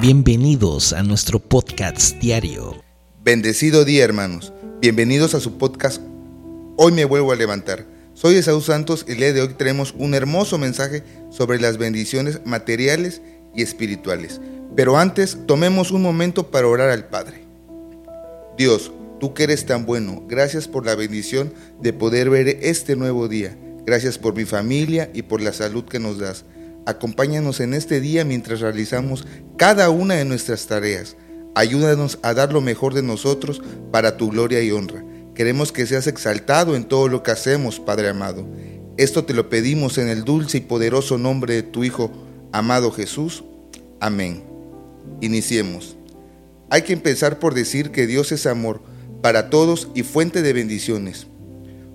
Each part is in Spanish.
Bienvenidos a nuestro podcast diario. Bendecido día, hermanos. Bienvenidos a su podcast. Hoy me vuelvo a levantar. Soy Esaú Santos y el día de hoy tenemos un hermoso mensaje sobre las bendiciones materiales y espirituales. Pero antes, tomemos un momento para orar al Padre. Dios, tú que eres tan bueno, gracias por la bendición de poder ver este nuevo día. Gracias por mi familia y por la salud que nos das. Acompáñanos en este día mientras realizamos cada una de nuestras tareas. Ayúdanos a dar lo mejor de nosotros para tu gloria y honra. Queremos que seas exaltado en todo lo que hacemos, Padre amado. Esto te lo pedimos en el dulce y poderoso nombre de tu Hijo, amado Jesús. Amén. Iniciemos. Hay que empezar por decir que Dios es amor para todos y fuente de bendiciones,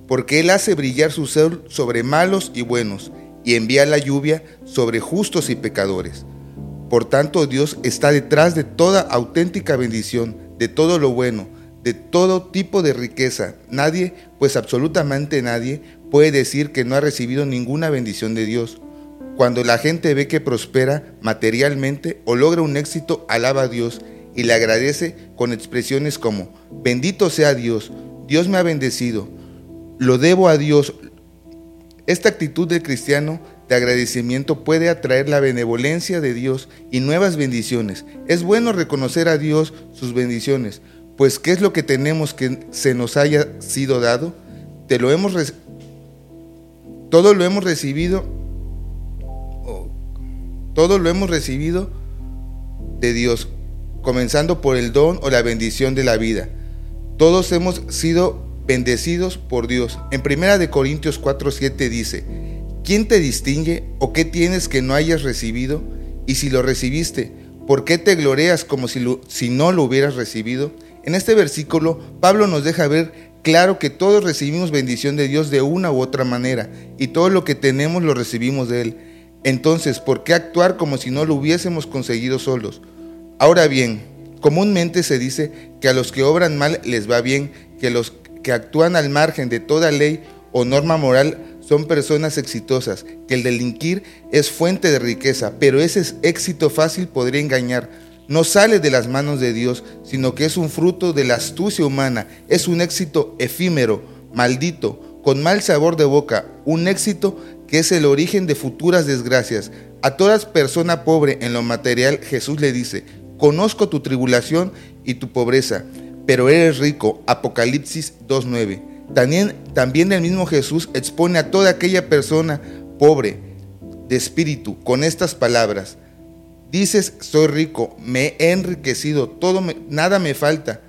porque Él hace brillar su sol sobre malos y buenos y envía la lluvia sobre justos y pecadores. Por tanto, Dios está detrás de toda auténtica bendición, de todo lo bueno, de todo tipo de riqueza. Nadie, pues absolutamente nadie, puede decir que no ha recibido ninguna bendición de Dios. Cuando la gente ve que prospera materialmente o logra un éxito, alaba a Dios y le agradece con expresiones como, bendito sea Dios, Dios me ha bendecido, lo debo a Dios, esta actitud del cristiano de agradecimiento puede atraer la benevolencia de Dios y nuevas bendiciones. Es bueno reconocer a Dios sus bendiciones, pues ¿qué es lo que tenemos que se nos haya sido dado? Te lo hemos todo lo hemos recibido todo lo hemos recibido de Dios, comenzando por el don o la bendición de la vida. Todos hemos sido bendecidos por Dios. En primera de Corintios 4:7 dice, ¿quién te distingue o qué tienes que no hayas recibido? Y si lo recibiste, ¿por qué te gloreas como si, si no lo hubieras recibido? En este versículo, Pablo nos deja ver claro que todos recibimos bendición de Dios de una u otra manera, y todo lo que tenemos lo recibimos de Él. Entonces, ¿por qué actuar como si no lo hubiésemos conseguido solos? Ahora bien, comúnmente se dice que a los que obran mal les va bien, que los que actúan al margen de toda ley o norma moral son personas exitosas, que el delinquir es fuente de riqueza, pero ese éxito fácil podría engañar. No sale de las manos de Dios, sino que es un fruto de la astucia humana, es un éxito efímero, maldito, con mal sabor de boca, un éxito que es el origen de futuras desgracias. A toda persona pobre en lo material, Jesús le dice, conozco tu tribulación y tu pobreza pero eres rico. Apocalipsis 2.9. También, también el mismo Jesús expone a toda aquella persona pobre de espíritu con estas palabras. Dices, soy rico, me he enriquecido, todo nada me falta.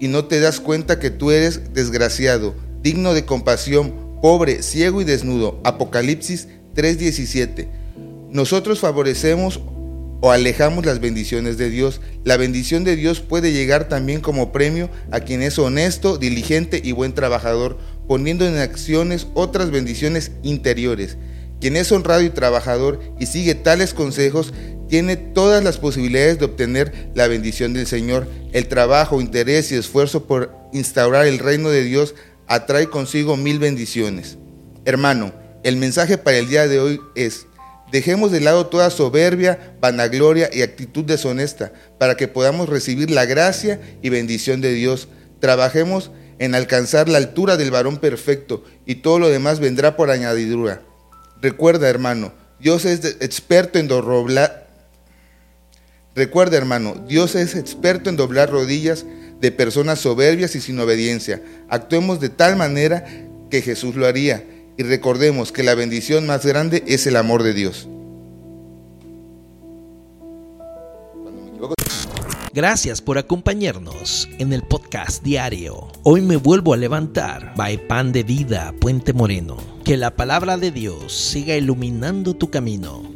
Y no te das cuenta que tú eres desgraciado, digno de compasión, pobre, ciego y desnudo. Apocalipsis 3:17. Nosotros favorecemos o alejamos las bendiciones de Dios. La bendición de Dios puede llegar también como premio a quien es honesto, diligente y buen trabajador, poniendo en acciones otras bendiciones interiores. Quien es honrado y trabajador y sigue tales consejos tiene todas las posibilidades de obtener la bendición del Señor. El trabajo, interés y esfuerzo por instaurar el reino de Dios atrae consigo mil bendiciones. Hermano, el mensaje para el día de hoy es, Dejemos de lado toda soberbia, vanagloria y actitud deshonesta para que podamos recibir la gracia y bendición de Dios. Trabajemos en alcanzar la altura del varón perfecto y todo lo demás vendrá por añadidura. Recuerda, hermano, Dios es experto en doblar. Recuerda, hermano, Dios es experto en doblar rodillas de personas soberbias y sin obediencia. Actuemos de tal manera que Jesús lo haría y recordemos que la bendición más grande es el amor de Dios. Gracias por acompañarnos en el podcast diario. Hoy me vuelvo a levantar. By Pan de Vida, Puente Moreno. Que la palabra de Dios siga iluminando tu camino